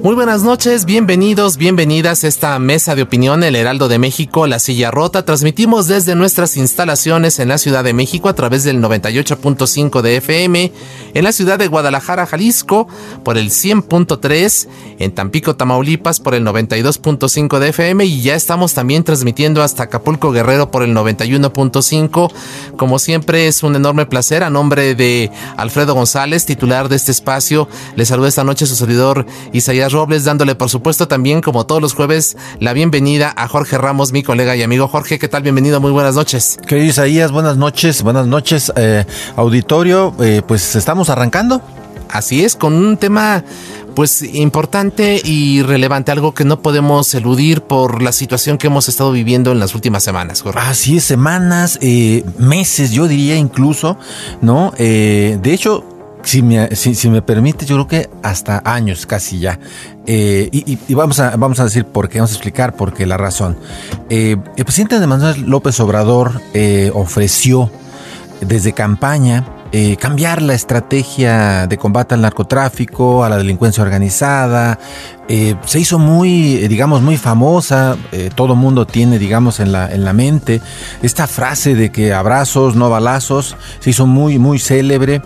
Muy buenas noches, bienvenidos, bienvenidas a esta mesa de opinión El Heraldo de México, La Silla Rota. Transmitimos desde nuestras instalaciones en la Ciudad de México a través del 98.5 de FM, en la ciudad de Guadalajara, Jalisco, por el 100.3, en Tampico, Tamaulipas, por el 92.5 de FM y ya estamos también transmitiendo hasta Acapulco, Guerrero, por el 91.5. Como siempre, es un enorme placer. A nombre de Alfredo González, titular de este espacio, le saluda esta noche su servidor Isaías Robles, dándole por supuesto también, como todos los jueves, la bienvenida a Jorge Ramos, mi colega y amigo. Jorge, ¿qué tal? Bienvenido, muy buenas noches. Querido Isaías, buenas noches, buenas noches, eh, auditorio, eh, pues estamos arrancando. Así es, con un tema pues importante y relevante, algo que no podemos eludir por la situación que hemos estado viviendo en las últimas semanas. Así es, semanas, eh, meses, yo diría incluso, ¿no? De hecho, si me, si, si me permite, yo creo que hasta años casi ya. Eh, y, vamos, a, vamos a decir por qué, vamos a explicar por qué, la razón. Eh, el presidente de Manuel López Obrador eh, ofreció desde campaña eh, cambiar la estrategia de combate al narcotráfico, a la delincuencia organizada. Se hizo muy, digamos, muy famosa. Todo mundo tiene, digamos, en la, en la mente esta frase de que abrazos, no balazos. Se hizo muy, muy célebre.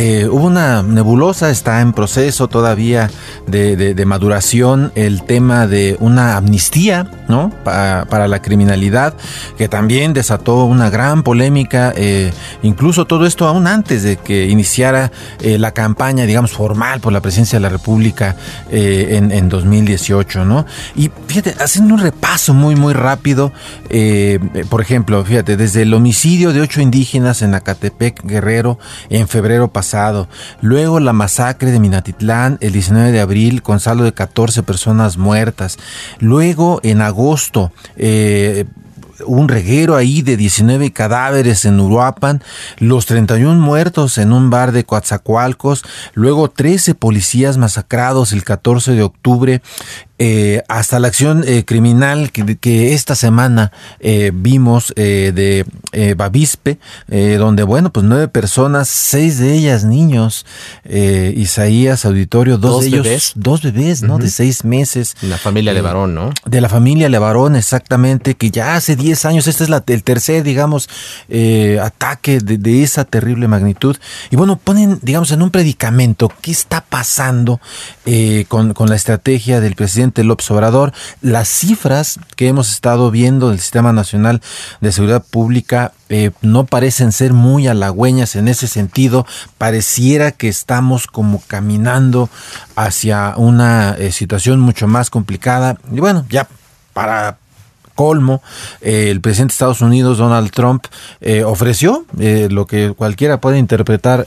Eh, hubo una nebulosa, está en proceso todavía de, maduración el tema de una amnistía, ¿no? Pa, para la criminalidad, que también desató una gran polémica, eh, incluso todo esto aún antes de que iniciara eh, la campaña, digamos, formal por la presidencia de la República en, en, 2018, ¿no? Y fíjate, haciendo un repaso muy, muy rápido, por ejemplo, fíjate, desde el homicidio de ocho indígenas en Acatepec, Guerrero, en febrero pasado. Luego la masacre de Minatitlán el 19 de abril con saldo de 14 personas muertas. Luego en agosto eh, un reguero ahí de 19 cadáveres en Uruapan, los 31 muertos en un bar de Coatzacoalcos, luego 13 policías masacrados el 14 de octubre, eh, hasta la acción eh, criminal que, que, esta semana eh, vimos de Bavispe, donde, bueno, pues nueve personas, seis de ellas niños, Isaías Auditorio, dos, dos de ellos, bebés. dos bebés, ¿no? Uh -huh. De seis meses. La familia Levarón, ¿no? De la familia Levarón, exactamente, que ya hace 10 años, este es la, el tercer, digamos, ataque de, de, esa terrible magnitud. Y bueno, ponen, digamos, en un predicamento, ¿qué está pasando con, con la estrategia del presidente? Presidente López las cifras que hemos estado viendo del Sistema Nacional de Seguridad Pública eh, no parecen ser muy halagüeñas en ese sentido. Pareciera que estamos como caminando hacia una eh, situación mucho más complicada. Y bueno, ya para colmo, eh, el presidente de Estados Unidos, Donald Trump, eh, ofreció eh, lo que cualquiera puede interpretar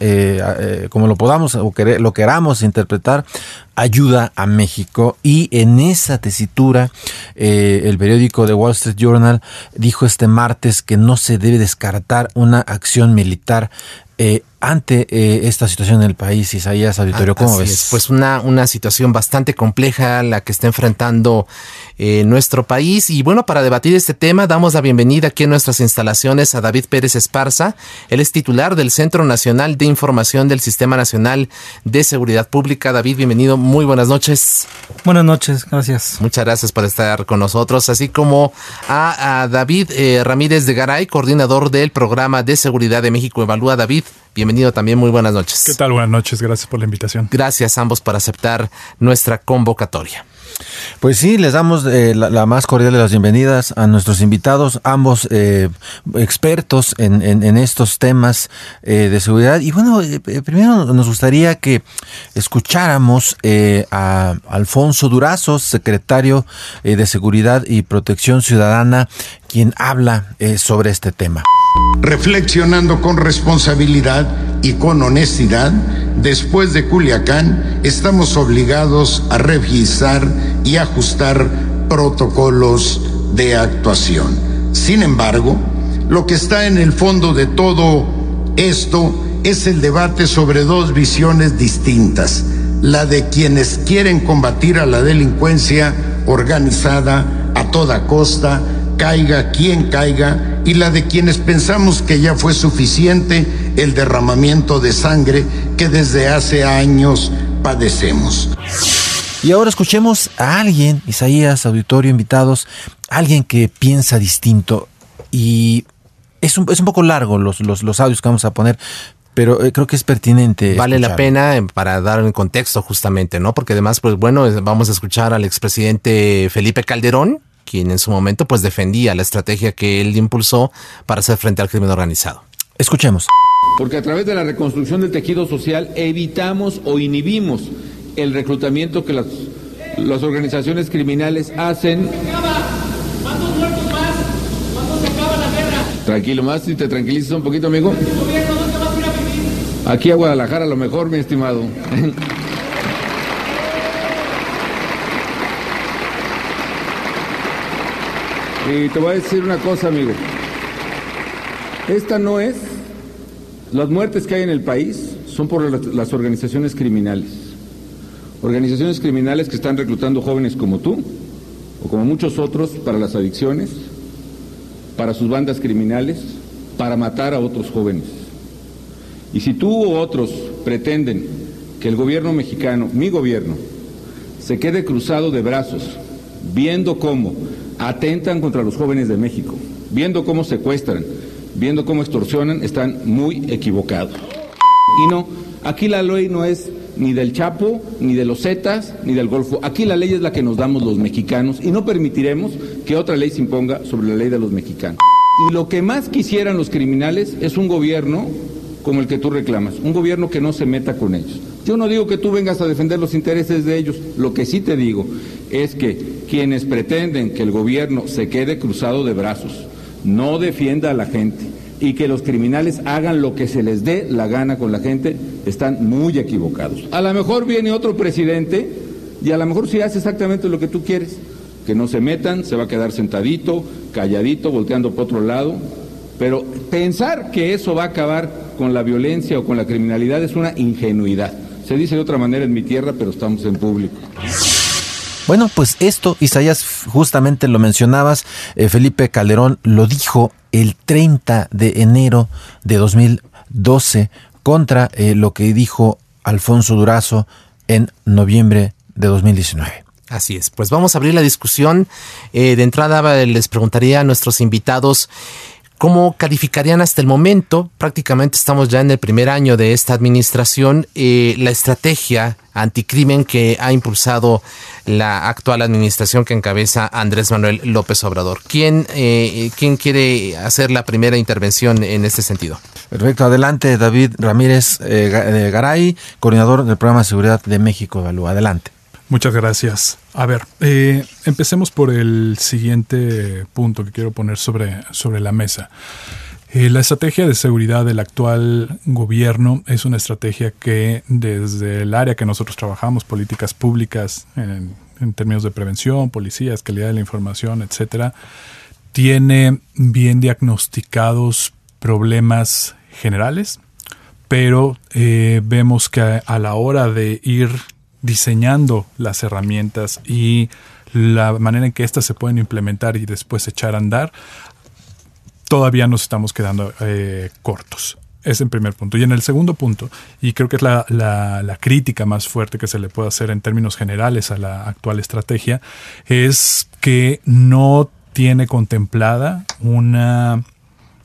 como lo podamos o quer lo queramos interpretar, ayuda a México. Y en esa tesitura, eh, el periódico The Wall Street Journal dijo este martes que no se debe descartar una acción militar eh, ante eh, esta situación en el país, Isaías Auditorio, ¿cómo Así ves? Es, pues una, una situación bastante compleja la que está enfrentando eh, nuestro país. Y bueno, para debatir este tema, damos la bienvenida aquí en nuestras instalaciones a David Pérez Esparza. Él es titular del Centro Nacional de Información del Sistema Nacional de Seguridad Pública. David, bienvenido. Muy buenas noches. Buenas noches, gracias. Muchas gracias por estar con nosotros, así como a, David eh, Ramírez de Garay, coordinador del programa de seguridad de México Evalúa. David, bienvenido también, muy buenas noches. ¿Qué tal? Buenas noches, gracias por la invitación. Gracias a ambos por aceptar nuestra convocatoria. Pues sí, les damos eh, la, más cordial de las bienvenidas a nuestros invitados, ambos eh, expertos en, estos temas eh, de seguridad. Y bueno, primero nos gustaría que escucháramos a Alfonso Durazo, secretario de Seguridad y Protección Ciudadana, quien habla sobre este tema. Reflexionando con responsabilidad y con honestidad, después de Culiacán estamos obligados a revisar y ajustar protocolos de actuación. Sin embargo, lo que está en el fondo de todo esto es el debate sobre dos visiones distintas, la de quienes quieren combatir a la delincuencia organizada a toda costa, caiga quien caiga, y la de quienes pensamos que ya fue suficiente el derramamiento de sangre que desde hace años padecemos. Y ahora escuchemos a alguien, Isaías, auditorio, invitados, alguien que piensa distinto y es un, es un poco largo los, los, los audios que vamos a poner, pero eh, creo que es pertinente. Vale la pena eh, para dar un contexto justamente, ¿no? Porque además, pues bueno, vamos a escuchar al expresidente Felipe Calderón, quien en su momento pues defendía la estrategia que él impulsó para hacer frente al crimen organizado. Escuchemos. Porque a través de la reconstrucción del tejido social evitamos o inhibimos el reclutamiento que las, las organizaciones criminales hacen. ¿Cuántos muertos más? ¿Cuándo se acaba la guerra? Tranquilo, más si te tranquilizas un poquito, amigo. Aquí a Guadalajara a lo mejor, mi estimado. Y te voy a decir una cosa, amigo. Esta no es. Las muertes que hay en el país son por las organizaciones criminales. Organizaciones criminales que están reclutando jóvenes como tú o como muchos otros para las adicciones, para sus bandas criminales, para matar a otros jóvenes. Y si tú u otros pretenden que el gobierno mexicano, mi gobierno, se quede cruzado de brazos, viendo cómo atentan contra los jóvenes de México, viendo cómo secuestran, viendo cómo extorsionan, están muy equivocados. Y no, aquí la ley no es ni del Chapo, ni de los Zetas, ni del Golfo. Aquí la ley es la que nos damos los mexicanos y no permitiremos que otra ley se imponga sobre la ley de los mexicanos. Y lo que más quisieran los criminales es un gobierno como el que tú reclamas, un gobierno que no se meta con ellos. Yo no digo que tú vengas a defender los intereses de ellos, lo que sí te digo es que quienes pretenden que el gobierno se quede cruzado de brazos, no defienda a la gente y que los criminales hagan lo que se les dé la gana con la gente, están muy equivocados. A lo mejor viene otro presidente y a lo mejor sí hace exactamente lo que tú quieres, que no se metan, se va a quedar sentadito, calladito, volteando por otro lado, pero pensar que eso va a acabar con la violencia o con la criminalidad es una ingenuidad. Se dice de otra manera en mi tierra, pero estamos en público. Bueno, pues esto, Isaías, justamente lo mencionabas, eh, Felipe Calderón lo dijo el 30 de enero de 2012 contra eh, lo que dijo Alfonso Durazo en noviembre de 2019. Así es, pues vamos a abrir la discusión. Eh, de entrada les preguntaría a nuestros invitados ¿Cómo calificarían hasta el momento? Prácticamente estamos ya en el primer año de esta administración, eh, la estrategia anticrimen que ha impulsado la actual administración que encabeza Andrés Manuel López Obrador. ¿Quién, eh, ¿quién quiere hacer la primera intervención en este sentido? Perfecto, adelante David Ramírez eh, Garay, coordinador del programa de seguridad de México Evalúa. Adelante. Muchas gracias. A ver, eh, empecemos por el siguiente punto que quiero poner sobre, sobre la mesa. Eh, la estrategia de seguridad del actual gobierno es una estrategia que desde el área que nosotros trabajamos, políticas públicas en, términos de prevención, policías, calidad de la información, etcétera, tiene bien diagnosticados problemas generales, pero eh, vemos que a la hora de ir diseñando las herramientas y la manera en que éstas se pueden implementar y después echar a andar, todavía nos estamos quedando eh, cortos. Es en primer punto. Y en el segundo punto, y creo que es la, la, crítica más fuerte que se le puede hacer en términos generales a la actual estrategia, es que no tiene contemplada una,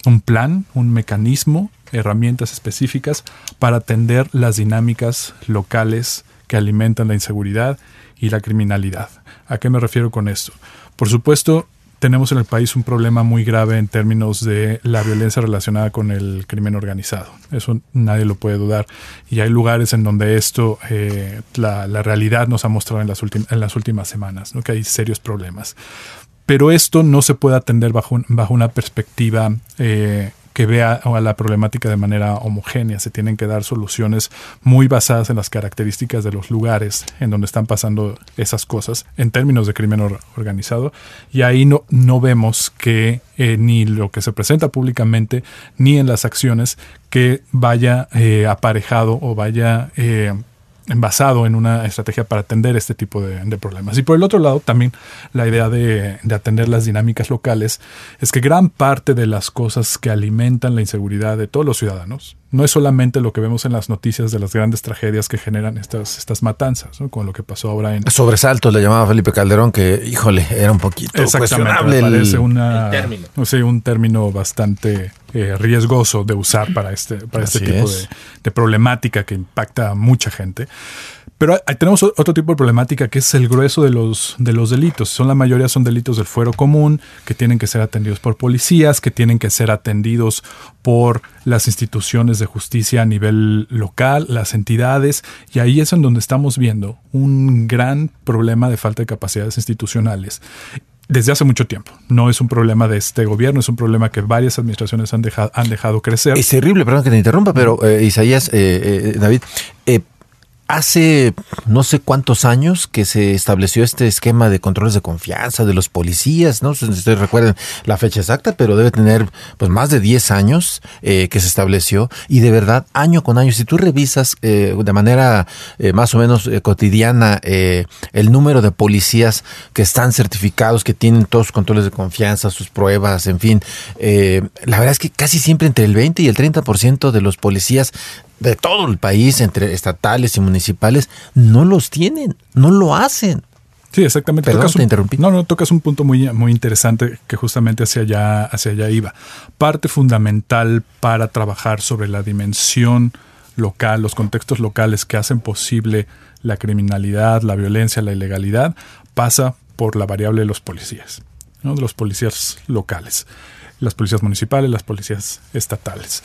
un plan, un mecanismo, herramientas específicas para atender las dinámicas locales que alimentan la inseguridad y la criminalidad. ¿A qué me refiero con esto? Por supuesto, tenemos en el país un problema muy grave en términos de la violencia relacionada con el crimen organizado. Eso nadie lo puede dudar. Y hay lugares en donde esto, eh, la, realidad nos ha mostrado en las, en las últimas semanas, ¿no? que hay serios problemas. Pero esto no se puede atender bajo, bajo una perspectiva eh, que vea a la problemática de manera homogénea. Se tienen que dar soluciones muy basadas en las características de los lugares en donde están pasando esas cosas en términos de crimen organizado. Y ahí no, no vemos que eh, ni lo que se presenta públicamente ni en las acciones que vaya eh, aparejado o vaya eh, basado en una estrategia para atender este tipo de, problemas. Y por el otro lado, también la idea de, atender las dinámicas locales es que gran parte de las cosas que alimentan la inseguridad de todos los ciudadanos no es solamente lo que vemos en las noticias de las grandes tragedias que generan estas, estas matanzas, ¿no? con lo que pasó ahora en... Sobresaltos le llamaba Felipe Calderón, que, híjole, era un poquito cuestionable. parece una, término. un término bastante eh, riesgoso de usar para este, para este tipo de, de, problemática que impacta a mucha gente. Pero tenemos otro tipo de problemática que es el grueso de los, de los delitos. Son la mayoría son delitos del fuero común, que tienen que ser atendidos por policías, que tienen que ser atendidos por las instituciones de justicia a nivel local, las entidades, y ahí es en donde estamos viendo un gran problema de falta de capacidades institucionales desde hace mucho tiempo. No es un problema de este gobierno, es un problema que varias administraciones han dejado, han dejado crecer. Es terrible, perdón que te interrumpa, pero eh, Isaías, eh, eh, David, Hace no sé cuántos años que se estableció este esquema de controles de confianza de los policías, no sé si ustedes recuerden la fecha exacta, pero debe tener pues más de 10 años eh, que se estableció y de verdad año con año, si tú revisas eh, de manera eh, más o menos cotidiana el número de policías que están certificados, que tienen todos sus controles de confianza, sus pruebas, en fin, la verdad es que casi siempre entre el 20 y el 30% de los policías de todo el país, entre estatales y municipales, no los tienen, no lo hacen. Sí, exactamente. Perdón, te interrumpí. No, no, tocas un punto muy, muy interesante que justamente hacia allá, hacia allá iba. Parte fundamental para trabajar sobre la dimensión local, los contextos locales que hacen posible la criminalidad, la violencia, la ilegalidad, pasa por la variable de los policías, ¿no? de los policías locales, las policías municipales, las policías estatales.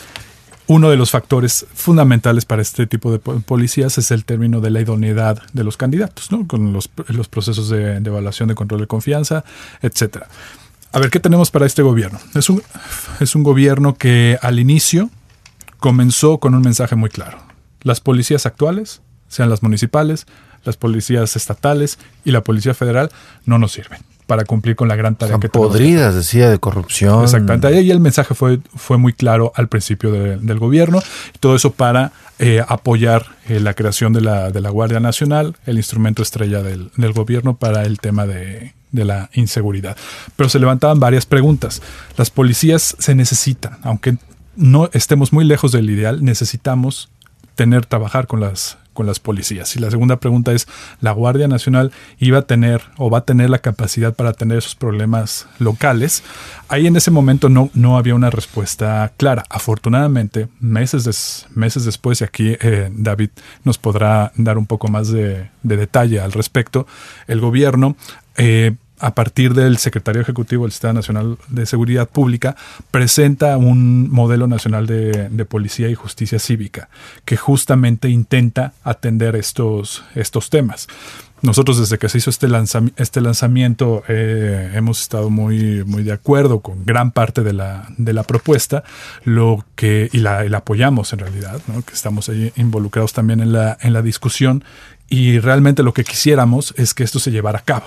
Uno de los factores fundamentales para este tipo de policías es el término de la idoneidad de los candidatos, ¿no? con los, procesos de, evaluación de control de confianza, etcétera. A ver, ¿qué tenemos para este gobierno? Es un, es un gobierno que al inicio comenzó con un mensaje muy claro. Las policías actuales, sean las municipales, las policías estatales y la policía federal, no nos sirven para cumplir con la gran tarea que tenemos. Podridas, decía, de corrupción. Exactamente. Ahí el mensaje fue, fue muy claro al principio del gobierno. Todo eso para eh, apoyar eh, la creación de la, de la Guardia Nacional, el instrumento estrella del, del gobierno para el tema de, de la inseguridad. Pero se levantaban varias preguntas. Las policías se necesitan, aunque no estemos muy lejos del ideal, necesitamos tener, trabajar con las con las policías. Y la segunda pregunta es, ¿la Guardia Nacional iba a tener o va a tener la capacidad para atender esos problemas locales? Ahí en ese momento no, no había una respuesta clara. Afortunadamente, meses, meses después, y aquí eh, David nos podrá dar un poco más de, detalle al respecto, el gobierno eh, a partir del Secretario Ejecutivo del Estado Nacional de Seguridad Pública, presenta un modelo nacional de, Policía y Justicia Cívica que justamente intenta atender estos, estos temas. Nosotros desde que se hizo este, este lanzamiento eh, hemos estado muy, muy de acuerdo con gran parte de la, de la propuesta lo que, y, la, apoyamos en realidad, que estamos ahí involucrados también en la, en la discusión y realmente lo que quisiéramos es que esto se llevara a cabo,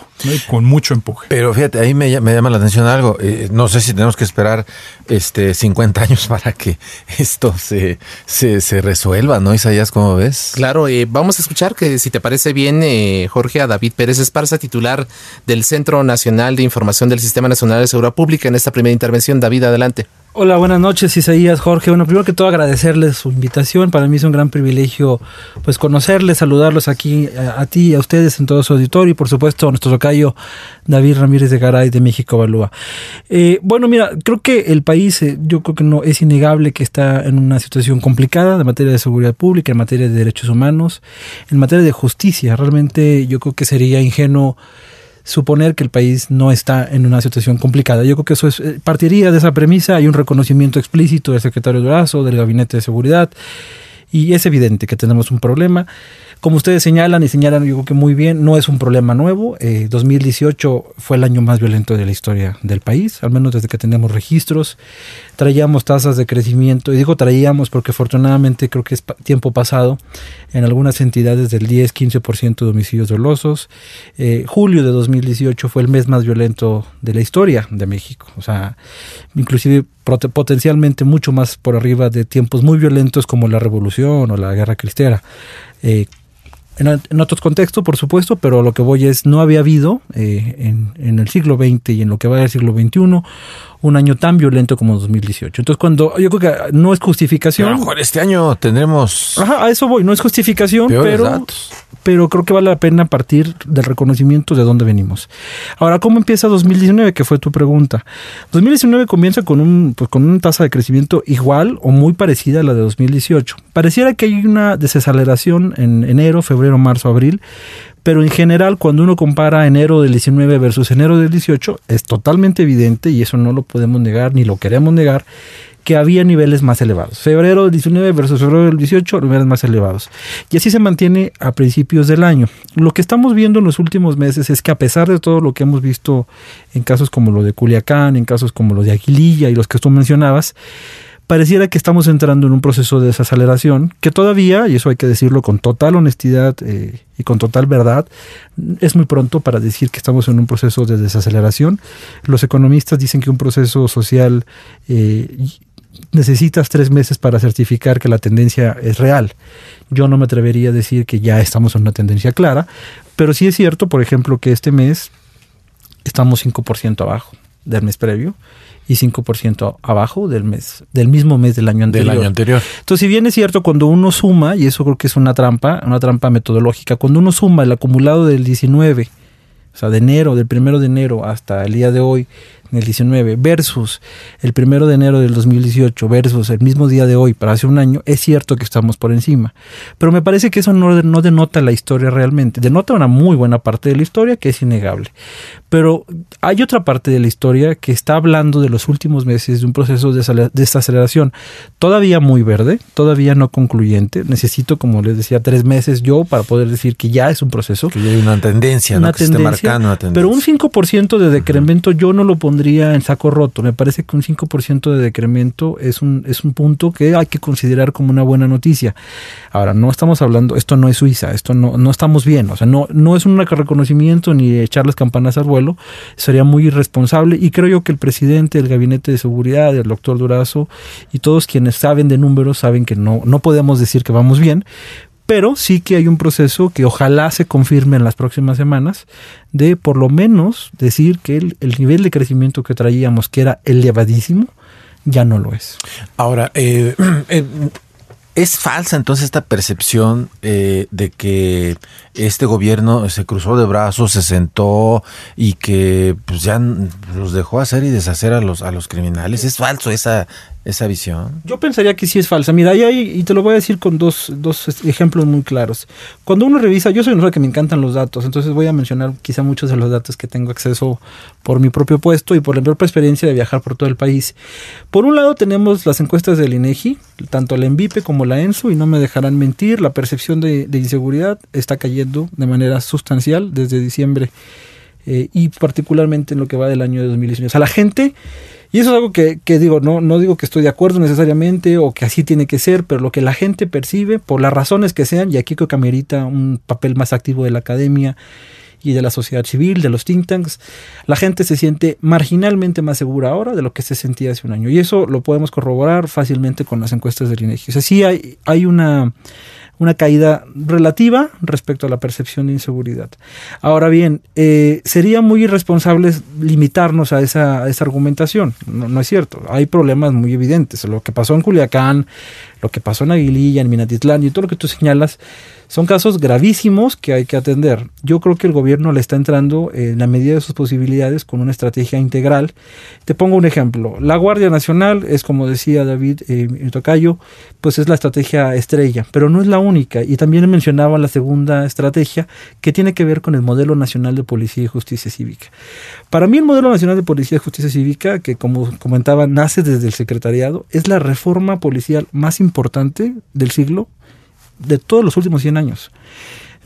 con mucho empuje. Pero fíjate, ahí me, llama la atención algo. Eh, no sé si tenemos que esperar este 50 años para que esto se, se, resuelva, ¿no, Isaías? ¿Cómo ves? Claro, eh, vamos a escuchar que si te parece bien, eh, Jorge, a David Pérez Esparza, titular del Centro Nacional de Información del Sistema Nacional de Seguridad Pública, en esta primera intervención. David, adelante. Hola, buenas noches, Isaías, Jorge. Bueno, primero que todo agradecerles su invitación. Para mí es un gran privilegio pues conocerles, saludarlos aquí a, eh, a ti y a ustedes en todo su auditorio y por supuesto a nuestro tocayo David Ramírez de Garay de México Balúa. Eh, bueno, mira, creo que el país, eh, yo creo que no es innegable que está en una situación complicada en materia de seguridad pública, en materia de derechos humanos, en materia de justicia. Realmente yo creo que sería ingenuo suponer que el país no está en una situación complicada. Yo creo que eso es, eh, partiría de esa premisa, hay un reconocimiento explícito del secretario Durazo, del Gabinete de Seguridad, y es evidente que tenemos un problema. Como ustedes señalan y señalan, yo creo que muy bien, no es un problema nuevo. 2018 eh, fue el año más violento de la historia del país, al menos desde que tenemos registros. Traíamos tasas de crecimiento, y digo traíamos porque afortunadamente creo que es tiempo pasado, en algunas entidades del 10-15% de homicidios dolosos. Eh, julio de 2018 fue el mes más violento de la historia de México, o sea, inclusive potencialmente mucho más por arriba de tiempos muy violentos como la revolución o la guerra cristera. Eh, en, otros contextos, por supuesto, pero lo que voy es, no había habido eh, en, en, el siglo XX y en lo que va del siglo XXI un año tan violento como 2018. Entonces, cuando yo creo que no es justificación. a lo mejor este año tendremos. Ajá, a eso voy, no es justificación, pero, pero creo que vale la pena partir del reconocimiento de dónde venimos. Ahora, ¿cómo empieza 2019? Que fue tu pregunta. 2019 comienza con, un, pues, con una tasa de crecimiento igual o muy parecida a la de 2018. Pareciera que hay una desaceleración en enero, febrero, marzo, abril, pero en general cuando uno compara enero del 19 versus enero del 18 es totalmente evidente y eso no lo podemos negar ni lo queremos negar que había niveles más elevados. Febrero del 19 versus febrero del 18, niveles más elevados. Y así se mantiene a principios del año. Lo que estamos viendo en los últimos meses es que a pesar de todo lo que hemos visto en casos como lo de Culiacán, en casos como lo de Aguililla y los que tú mencionabas, pareciera que estamos entrando en un proceso de desaceleración que todavía, y eso hay que decirlo con total honestidad eh, y con total verdad, es muy pronto para decir que estamos en un proceso de desaceleración. Los economistas dicen que un proceso social eh, necesitas tres meses para certificar que la tendencia es real. Yo no me atrevería a decir que ya estamos en una tendencia clara, pero sí es cierto, por ejemplo, que este mes estamos 5% abajo del mes previo y 5% abajo del mes, del mismo mes del año anterior. Del año anterior. Entonces, si bien es cierto, cuando uno suma, y eso creo que es una trampa, una trampa metodológica, cuando uno suma el acumulado del 19, o sea, de enero, del primero de enero hasta el día de hoy, en el 19 versus el primero de enero del 2018 versus el mismo día de hoy para hace un año, es cierto que estamos por encima. Pero me parece que eso no, no denota la historia realmente. Denota una muy buena parte de la historia que es innegable. Pero hay otra parte de la historia que está hablando de los últimos meses de un proceso de desaceleración todavía muy verde, todavía no concluyente. Necesito, como les decía, tres meses yo para poder decir que ya es un proceso. Que ya hay una tendencia, una tendencia, marcando una tendencia. Pero un 5% de decremento yo no lo pondría en saco roto. Me parece que un 5% de decremento es un, es un punto que hay que considerar como una buena noticia. Ahora, no estamos hablando, esto no es Suiza, esto no, no estamos bien, o sea, no, no es un reconocimiento ni echar las campanas al vuelo, sería muy irresponsable y creo yo que el presidente del Gabinete de Seguridad, el doctor Durazo y todos quienes saben de números saben que no, no podemos decir que vamos bien, pero sí que hay un proceso que ojalá se confirme en las próximas semanas de por lo menos decir que el, nivel de crecimiento que traíamos, que era elevadísimo, ya no lo es. Ahora, eh, eh, ¿Es falsa entonces esta percepción eh, de que este gobierno se cruzó de brazos, se sentó y que pues ya los dejó hacer y deshacer a los a los criminales? ¿Es falso esa esa visión? Yo pensaría que sí es falsa. Mira, y, te lo voy a decir con dos, dos ejemplos muy claros. Cuando uno revisa, yo soy una persona que me encantan los datos, entonces voy a mencionar quizá muchos de los datos que tengo acceso por mi propio puesto y por la propia experiencia de viajar por todo el país. Por un lado tenemos las encuestas del INEGI, tanto la ENVIPE como la ENSO, y no me dejarán mentir, la percepción de, inseguridad está cayendo de manera sustancial desde diciembre eh, y particularmente en lo que va del año de 2019. O sea, la gente y eso es algo que, digo, no, no digo que estoy de acuerdo necesariamente o que así tiene que ser, pero lo que la gente percibe, por las razones que sean, y aquí creo que amerita un papel más activo de la academia y de la sociedad civil, de los think tanks, la gente se siente marginalmente más segura ahora de lo que se sentía hace un año. Y eso lo podemos corroborar fácilmente con las encuestas del INEGI. O sea, sí hay, hay una una caída relativa respecto a la percepción de inseguridad. Ahora bien, eh, sería muy irresponsable limitarnos a esa, esa argumentación. No, no, es cierto. Hay problemas muy evidentes. Lo que pasó en Culiacán, lo que pasó en Aguililla, en Minatitlán y todo lo que tú señalas son casos gravísimos que hay que atender. Yo creo que el gobierno le está entrando en la medida de sus posibilidades con una estrategia integral. Te pongo un ejemplo. La Guardia Nacional es, como decía David eh, Tocayo, pues es la estrategia estrella, pero no es la única. Y también mencionaba la segunda estrategia que tiene que ver con el modelo nacional de policía y justicia cívica. Para mí el modelo nacional de policía y justicia cívica, que como comentaba, nace desde el secretariado, es la reforma policial más importante del siglo de todos los últimos 100 años.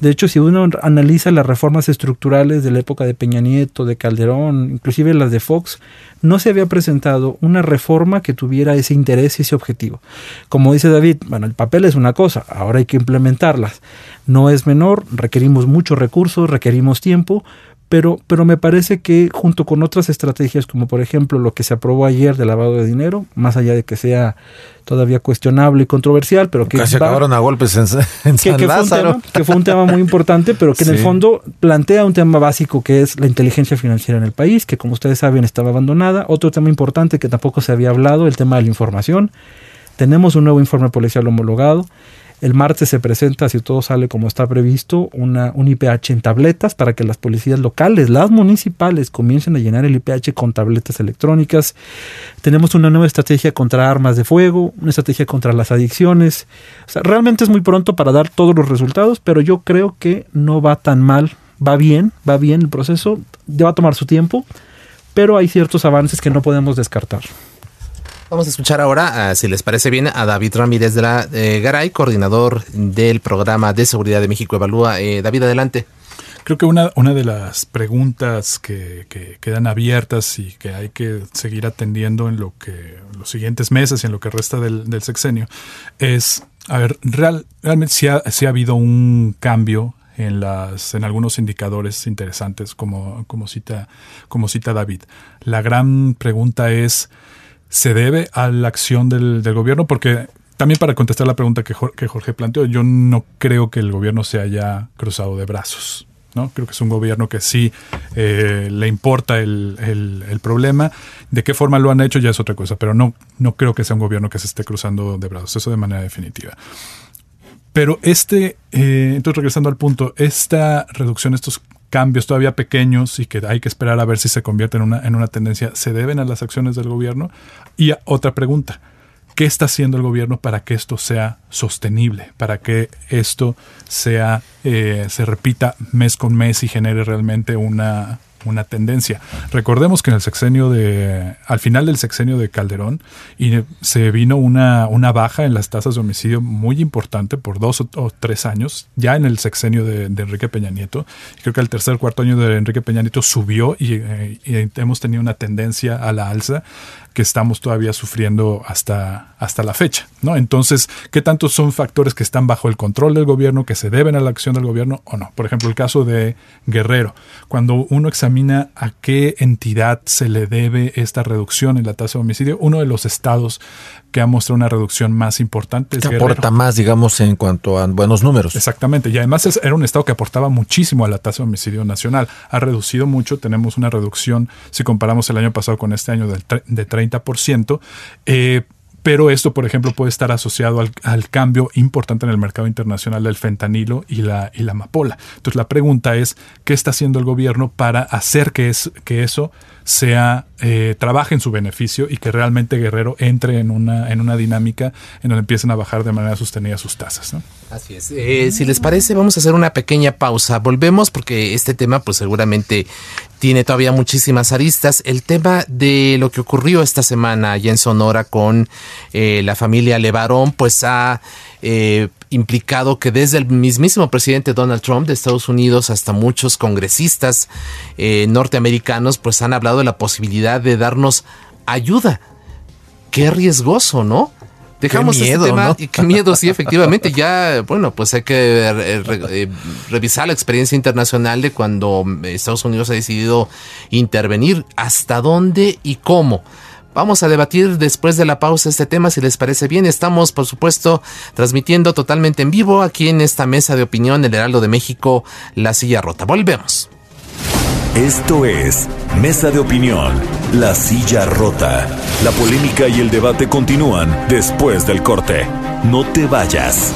De hecho, si uno analiza las reformas estructurales de la época de Peña Nieto, de Calderón, inclusive las de Fox, no se había presentado una reforma que tuviera ese interés y ese objetivo. Como dice David, bueno, el papel es una cosa, ahora hay que implementarlas. No es menor, requerimos muchos recursos, requerimos tiempo, pero, pero me parece que junto con otras estrategias, como por ejemplo lo que se aprobó ayer de lavado de dinero, más allá de que sea todavía cuestionable y controversial, pero que... Casi acabaron a golpes en, en San que, Lázaro. Fue tema, que fue un tema muy importante, pero que sí. en el fondo plantea un tema básico que es la inteligencia financiera en el país, que como ustedes saben estaba abandonada. Otro tema importante que tampoco se había hablado, el tema de la información. Tenemos un nuevo informe policial homologado. El martes se presenta, si todo sale como está previsto, una, un IPH en tabletas para que las policías locales, las municipales, comiencen a llenar el IPH con tabletas electrónicas. Tenemos una nueva estrategia contra armas de fuego, una estrategia contra las adicciones. O sea, realmente es muy pronto para dar todos los resultados, pero yo creo que no va tan mal, va bien, va bien el proceso, ya va a tomar su tiempo, pero hay ciertos avances que no podemos descartar. Vamos a escuchar ahora, uh, si les parece bien, a David Ramírez de la eh, Garay, coordinador del programa de seguridad de México Evalúa. Eh, David, adelante. Creo que una, una de las preguntas que, que, quedan abiertas y que hay que seguir atendiendo en lo que los siguientes meses y en lo que resta del, sexenio es, a ver, real, realmente si ha, si ha habido un cambio en las en algunos indicadores interesantes como, como cita como cita David. La gran pregunta es se debe a la acción del, del gobierno porque también para contestar la pregunta que Jorge, que Jorge, planteó, yo no creo que el gobierno se haya cruzado de brazos. ¿no? Creo que es un gobierno que sí eh, le importa el, el, problema. De qué forma lo han hecho ya es otra cosa, pero no, no creo que sea un gobierno que se esté cruzando de brazos, eso de manera definitiva. Pero este, eh, entonces regresando al punto, esta reducción, estos cambios todavía pequeños y que hay que esperar a ver si se convierte en una, en una tendencia, ¿se deben a las acciones del gobierno? Y otra pregunta, ¿qué está haciendo el gobierno para que esto sea sostenible, para que esto sea, eh, se repita mes con mes y genere realmente una, una tendencia. Recordemos que en el sexenio de, al final del sexenio de Calderón, y se vino una, una baja en las tasas de homicidio muy importante por dos o, tres años, ya en el sexenio de, Enrique Peña Nieto. Creo que el tercer cuarto año de Enrique Peña Nieto subió y, eh, y hemos tenido una tendencia a la alza que estamos todavía sufriendo hasta, hasta la fecha, ¿no? Entonces, ¿qué tantos son factores que están bajo el control del gobierno, que se deben a la acción del gobierno o no? Por ejemplo, el caso de Guerrero. Cuando uno examina a qué entidad se le debe esta reducción en la tasa de homicidio, uno de los estados que ha mostrado una reducción más importante. Es que aporta más, digamos, en cuanto a buenos números. Exactamente. Y además es, era un estado que aportaba muchísimo a la tasa de homicidio nacional. Ha reducido mucho. Tenemos una reducción, si comparamos el año pasado con este año, del de 30%. Eh, pero esto, por ejemplo, puede estar asociado al, al, cambio importante en el mercado internacional del fentanilo y la, y la amapola. Entonces la pregunta es, ¿qué está haciendo el gobierno para hacer que, es, que eso sea, eh, trabaje en su beneficio y que realmente Guerrero entre en una, en una dinámica en donde empiecen a bajar de manera sostenida sus tasas? Así es. Eh, si les parece, vamos a hacer una pequeña pausa. Volvemos porque este tema, pues seguramente tiene todavía muchísimas aristas. El tema de lo que ocurrió esta semana allá en Sonora con eh, la familia Levarón, pues ha eh, implicado que desde el mismísimo presidente Donald Trump de Estados Unidos hasta muchos congresistas eh, norteamericanos, pues han hablado de la posibilidad de darnos ayuda. Qué riesgoso, ¿no? Dejamos qué miedo, este tema. ¿no? Y qué miedo, sí, efectivamente. Ya, bueno, pues hay que re, re, revisar la experiencia internacional de cuando Estados Unidos ha decidido intervenir. ¿Hasta dónde y cómo? Vamos a debatir después de la pausa este tema, si les parece bien. Estamos, por supuesto, transmitiendo totalmente en vivo aquí en esta mesa de opinión, el Heraldo de México, La Silla Rota. Volvemos. Esto es Mesa de Opinión, La Silla Rota. La polémica y el debate continúan después del corte. No te vayas.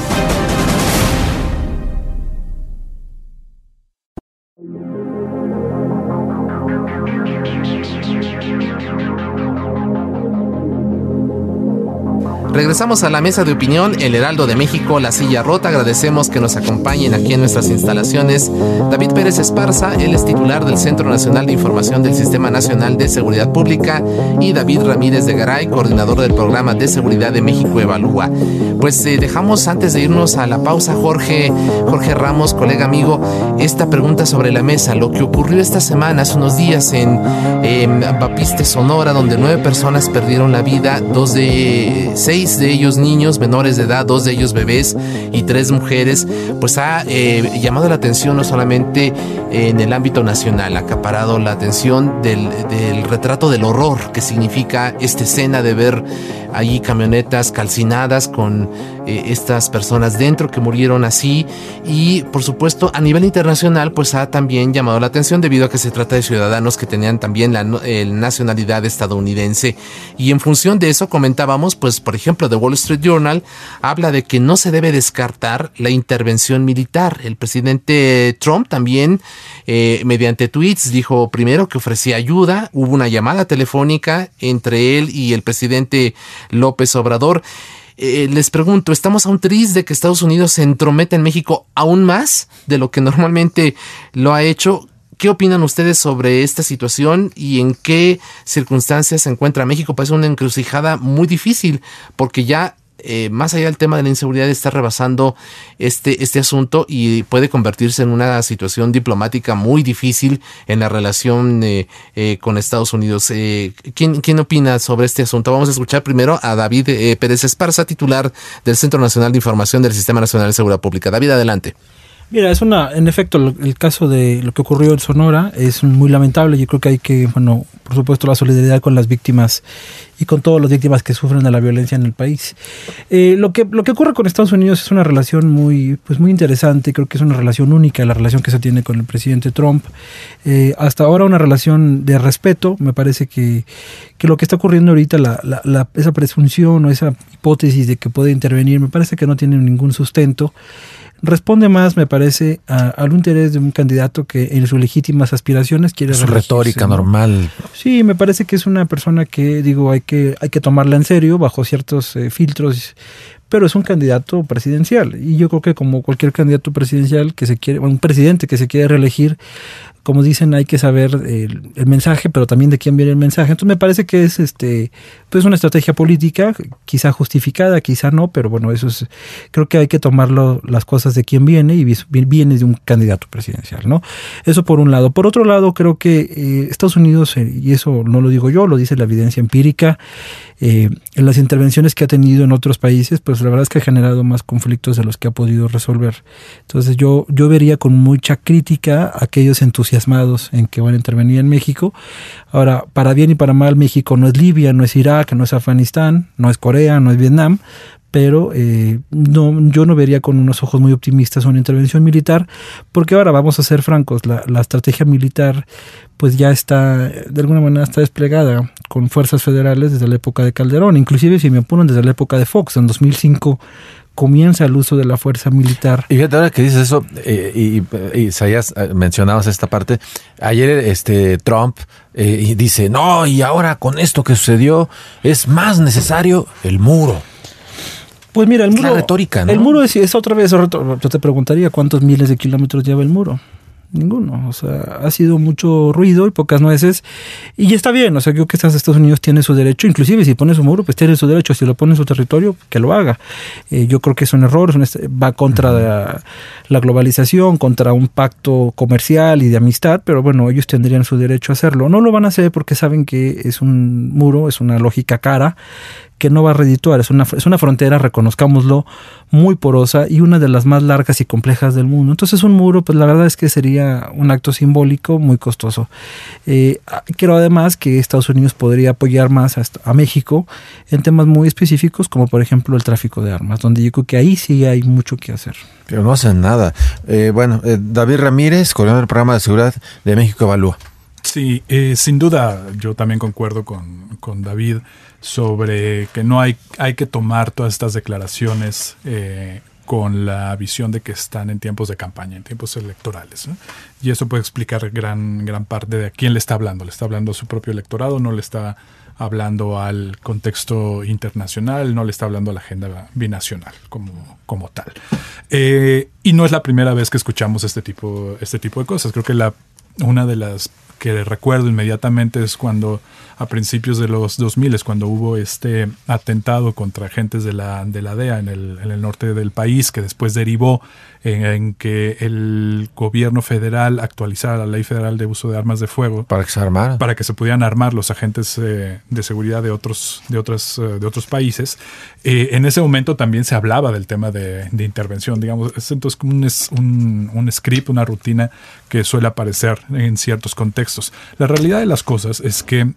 Regresamos a la mesa de opinión, el Heraldo de México, la silla rota. Agradecemos que nos acompañen aquí en nuestras instalaciones. David Pérez Esparza, él es titular del Centro Nacional de Información del Sistema Nacional de Seguridad Pública, y David Ramírez de Garay, coordinador del programa de seguridad de México Evalúa. Pues eh, dejamos antes de irnos a la pausa, Jorge, Jorge Ramos, colega amigo, esta pregunta sobre la mesa, lo que ocurrió esta semana, hace unos días en Bapiste, Sonora, donde nueve personas perdieron la vida, dos de seis de ellos niños menores de edad, dos de ellos bebés y tres mujeres, pues ha eh, llamado la atención no solamente en el ámbito nacional, ha acaparado la atención del, del retrato del horror que significa esta escena de ver allí camionetas calcinadas con eh, estas personas dentro que murieron así. Y por supuesto a nivel internacional pues ha también llamado la atención debido a que se trata de ciudadanos que tenían también la nacionalidad estadounidense. Y en función de eso comentábamos pues por ejemplo The Wall Street Journal habla de que no se debe descartar la intervención militar. El presidente Trump también eh, mediante tweets dijo primero que ofrecía ayuda. Hubo una llamada telefónica entre él y el presidente López Obrador. Eh, les pregunto, ¿estamos a un tris de que Estados Unidos se entrometa en México aún más de lo que normalmente lo ha hecho? ¿Qué opinan ustedes sobre esta situación y en qué circunstancias se encuentra México? Parece una encrucijada muy difícil porque ya eh, más allá del tema de la inseguridad, está rebasando este, este asunto y puede convertirse en una situación diplomática muy difícil en la relación eh, eh, con Estados Unidos. ¿quién, ¿quién, opina sobre este asunto? Vamos a escuchar primero a David Pérez Esparza, titular del Centro Nacional de Información del Sistema Nacional de Seguridad Pública. David, adelante. Mira, es una, en efecto, el caso de lo que ocurrió en Sonora es muy lamentable. Yo creo que hay que, bueno, por supuesto, la solidaridad con las víctimas y con todas las víctimas que sufren de la violencia en el país. Eh, lo que lo que ocurre con Estados Unidos es una relación muy, pues muy interesante. Creo que es una relación única, la relación que se tiene con el presidente Trump. Eh, hasta ahora una relación de respeto. Me parece que, que lo que está ocurriendo ahorita, la, la, esa presunción o esa hipótesis de que puede intervenir, me parece que no tiene ningún sustento responde más, me parece, a, al interés de un candidato que en sus legítimas aspiraciones quiere... Su retórica normal. Sí, me parece que es una persona que, digo, hay que, hay que tomarla en serio bajo ciertos eh, filtros pero es un candidato presidencial. Y yo creo que como cualquier candidato presidencial que se quiere, un presidente que se quiere reelegir, como dicen, hay que saber el, mensaje, pero también de quién viene el mensaje. Entonces me parece que es este pues una estrategia política, quizá justificada, quizá no, pero bueno, eso es creo que hay que tomarlo las cosas de quién viene y viene de un candidato presidencial, ¿no? Eso por un lado. Por otro lado, creo que eh, Estados Unidos eh, y eso no lo digo yo, lo dice la evidencia empírica, eh, en las intervenciones que ha tenido en otros países, pues la verdad es que ha generado más conflictos de los que ha podido resolver. Entonces yo yo vería con mucha crítica aquellos entusiastas en que van a intervenir en México. Ahora, para bien y para mal, México no es Libia, no es Irak, no es Afganistán, no es Corea, no es Vietnam, pero eh, no, yo no vería con unos ojos muy optimistas una intervención militar, porque ahora vamos a ser francos, la, la estrategia militar pues ya está, de alguna manera está desplegada con fuerzas federales desde la época de Calderón, inclusive si me apuran desde la época de Fox, en 2005 comienza el uso de la fuerza militar. Y fíjate ahora que dices eso, eh, y, y Isaías, eh, mencionabas esta parte, ayer este Trump eh, dice, no, y ahora con esto que sucedió es más necesario el muro. Pues mira, el muro... la retórica, ¿no? El muro es, es otra vez, yo te preguntaría cuántos miles de kilómetros lleva el muro ninguno. O sea, ha sido mucho ruido y pocas nueces. Y está bien, o sea, creo que Estados Unidos tiene su derecho, inclusive si pone su muro, pues tiene su derecho, si lo pone en su territorio, que lo haga. Eh, yo creo que es un error, va contra la, globalización, contra un pacto comercial y de amistad, pero bueno, ellos tendrían su derecho a hacerlo. No lo van a hacer porque saben que es un muro, es una lógica cara que no va a redituar. Es una, es una frontera, reconozcámoslo, muy porosa y una de las más largas y complejas del mundo. Entonces un muro, pues la verdad es que sería un acto simbólico muy costoso. Eh, creo además que Estados Unidos podría apoyar más a, México en temas muy específicos, como por ejemplo el tráfico de armas, donde yo creo que ahí sí hay mucho que hacer. Pero no hacen nada. Eh, bueno, eh, David Ramírez, coordinador del programa de seguridad de México Evalúa. Sí, eh, sin duda, yo también concuerdo con, con, David sobre que no hay, hay que tomar todas estas declaraciones eh, con la visión de que están en tiempos de campaña, en tiempos electorales. Y eso puede explicar gran, gran parte de a quién le está hablando. Le está hablando a su propio electorado, no le está hablando al contexto internacional, no le está hablando a la agenda binacional como, como tal. Eh, y no es la primera vez que escuchamos este tipo, este tipo de cosas. Creo que la, una de las que recuerdo inmediatamente es cuando a principios de los 2000 es cuando hubo este atentado contra agentes de la, de la DEA en el, en el norte del país que después derivó en, que el gobierno federal actualizara la ley federal de uso de armas de fuego para que se armaran para que se pudieran armar los agentes eh, de seguridad de otros de otras eh, de otros países. Eh, en ese momento también se hablaba del tema de, intervención digamos. Es entonces un, un script una rutina que suele aparecer en ciertos contextos la realidad de las cosas es que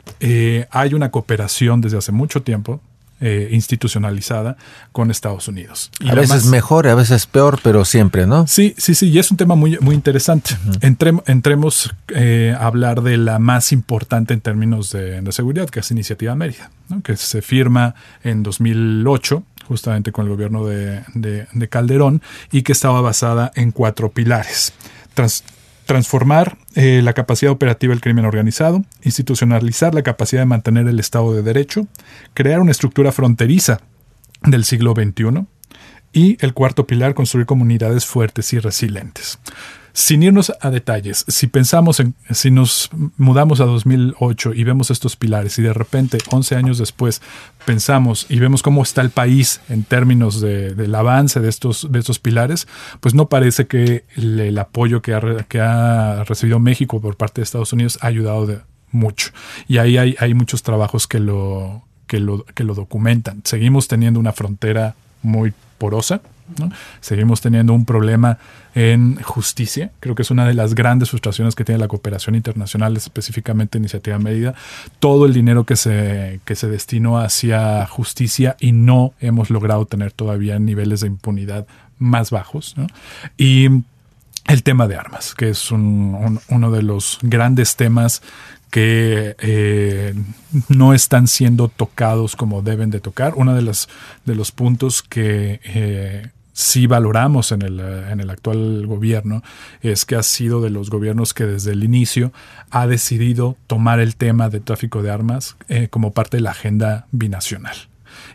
hay una cooperación desde hace mucho tiempo eh, institucionalizada con Estados Unidos. Y a veces mejor, a veces peor, pero siempre, ¿no? Sí, sí, sí, y es un tema muy, muy interesante. entremos eh, a hablar de la más importante en términos de, seguridad, que es Iniciativa Mérida, que se firma en 2008 justamente con el gobierno de, de Calderón y que estaba basada en cuatro pilares. Trans transformar eh, la capacidad operativa del crimen organizado, institucionalizar la capacidad de mantener el Estado de Derecho, crear una estructura fronteriza del siglo XXI y el cuarto pilar, construir comunidades fuertes y resilientes. Sin irnos a detalles, si pensamos en, si nos mudamos a 2008 y vemos estos pilares y de repente 11 años después pensamos y vemos cómo está el país en términos del avance de estos, de estos pilares, pues no parece que el, apoyo que ha, que ha recibido México por parte de Estados Unidos ha ayudado de mucho. Y ahí hay, hay muchos trabajos que lo, que lo, que lo documentan. Seguimos teniendo una frontera muy porosa, Seguimos teniendo un problema en justicia. Creo que es una de las grandes frustraciones que tiene la cooperación internacional, específicamente Iniciativa Medida. Todo el dinero que se, que se destinó hacia justicia y no hemos logrado tener todavía niveles de impunidad más bajos. Y el tema de armas, que es uno de los grandes temas que eh, no están siendo tocados como deben de tocar. Uno de los, de los puntos que eh, sí valoramos en el, en el actual gobierno es que ha sido de los gobiernos que desde el inicio ha decidido tomar el tema de tráfico de armas eh, como parte de la agenda binacional.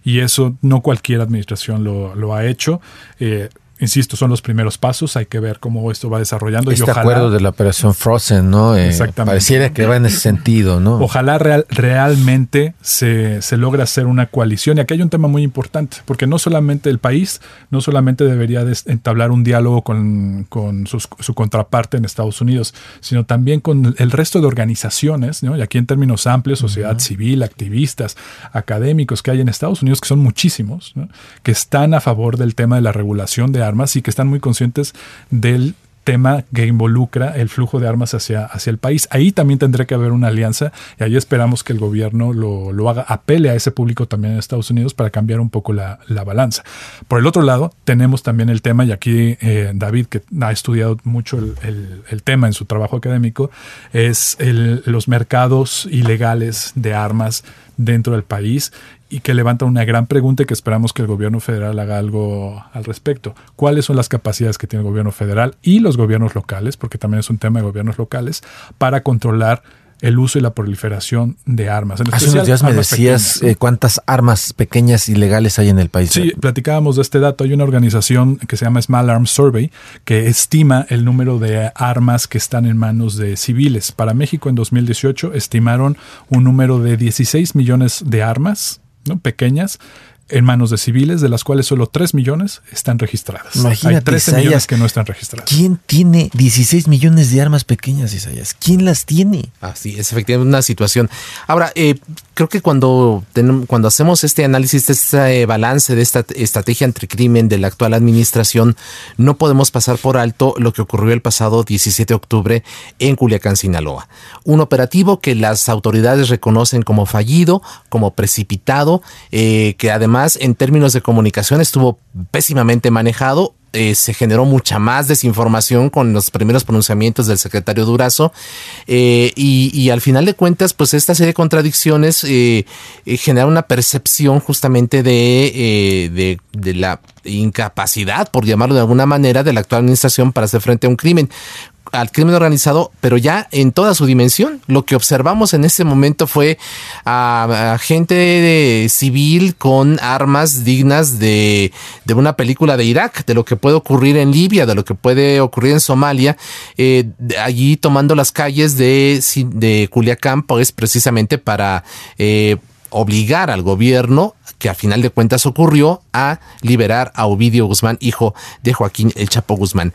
Y eso no cualquier administración lo, lo ha hecho. Eh, insisto, son los primeros pasos, hay que ver cómo esto va desarrollando. Este acuerdo de la operación Frozen, ¿no? Eh, Exactamente. Pareciera que va en ese sentido, ¿no? Ojalá real, realmente se, se logre hacer una coalición. Y aquí hay un tema muy importante, porque no solamente el país, no solamente debería entablar un diálogo con, con su contraparte en Estados Unidos, sino también con el resto de organizaciones, ¿no? Y aquí en términos amplios, sociedad civil, activistas, académicos que hay en Estados Unidos, que son muchísimos, que están a favor del tema de la regulación de armas y que están muy conscientes del tema que involucra el flujo de armas hacia, hacia el país. Ahí también tendrá que haber una alianza y ahí esperamos que el gobierno lo, lo haga, apele a ese público también en Estados Unidos para cambiar un poco la, la balanza. Por el otro lado, tenemos también el tema, y aquí eh, David, que ha estudiado mucho el, el, tema en su trabajo académico, es los mercados ilegales de armas dentro del país y que levanta una gran pregunta y que esperamos que el gobierno federal haga algo al respecto. ¿Cuáles son las capacidades que tiene el gobierno federal y los gobiernos locales, porque también es un tema de gobiernos locales, para controlar el uso y la proliferación de armas. Hace unos días me decías eh, cuántas armas pequeñas ilegales hay en el país. Sí, platicábamos de este dato. Hay una organización que se llama Small Arms Survey que estima el número de armas que están en manos de civiles. Para México en 2018 estimaron un número de 16 millones de armas ¿no? pequeñas en manos de civiles, de las cuales solo 3 millones están registradas. Imagínate, Hay 13 Isaías, millones que no están registradas. ¿Quién tiene 16 millones de armas pequeñas, Isaías? ¿Quién las tiene? Así es, efectivamente, una situación. Ahora, eh, creo que cuando, tenem- cuando hacemos este análisis, este balance de esta estrategia anticrimen de la actual administración, no podemos pasar por alto lo que ocurrió el pasado 17 de octubre en Culiacán, Sinaloa. Un operativo que las autoridades reconocen como fallido, como precipitado, eh, que además en términos de comunicación estuvo pésimamente manejado. Eh, se generó mucha más desinformación con los primeros pronunciamientos del secretario Durazo. Eh, y, al final de cuentas pues esta serie de contradicciones eh, eh, genera una percepción justamente de, la incapacidad por llamarlo de alguna manera de la actual administración para hacer frente a un crimen al crimen organizado, pero ya en toda su dimensión. Lo que observamos en ese momento fue a, gente civil con armas dignas de, de, una película de Irak, de lo que puede ocurrir en Libia, de lo que puede ocurrir en Somalia, eh, allí tomando las calles de, de Culiacán, pues precisamente para eh, obligar al gobierno que a final de cuentas ocurrió a liberar a Ovidio Guzmán, hijo de Joaquín El Chapo Guzmán.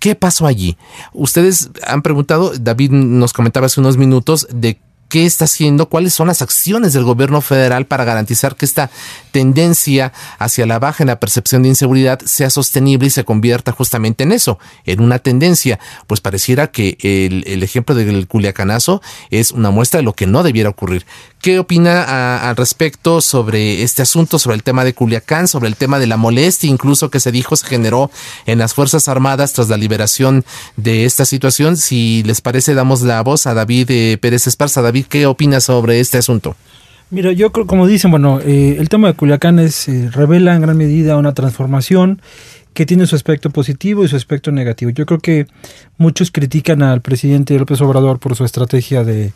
¿Qué pasó allí? Ustedes han preguntado, David nos comentaba hace unos minutos de qué está haciendo, cuáles son las acciones del gobierno federal para garantizar que esta tendencia hacia la baja en la percepción de inseguridad sea sostenible y se convierta justamente en eso, en una tendencia. Pues pareciera que el, ejemplo del Culiacanazo es una muestra de lo que no debiera ocurrir. ¿Qué opina al respecto sobre este asunto, sobre el tema de Culiacán, sobre el tema de la molestia incluso que se dijo se generó en las Fuerzas Armadas tras la liberación de esta situación? Si les parece, damos la voz a David eh, Pérez Esparza. David, ¿qué opina sobre este asunto? Mira, yo creo, como dicen, bueno, eh, el tema de Culiacán es, eh, revela en gran medida una transformación que tiene su aspecto positivo y su aspecto negativo. Yo creo que muchos critican al presidente López Obrador por su estrategia de,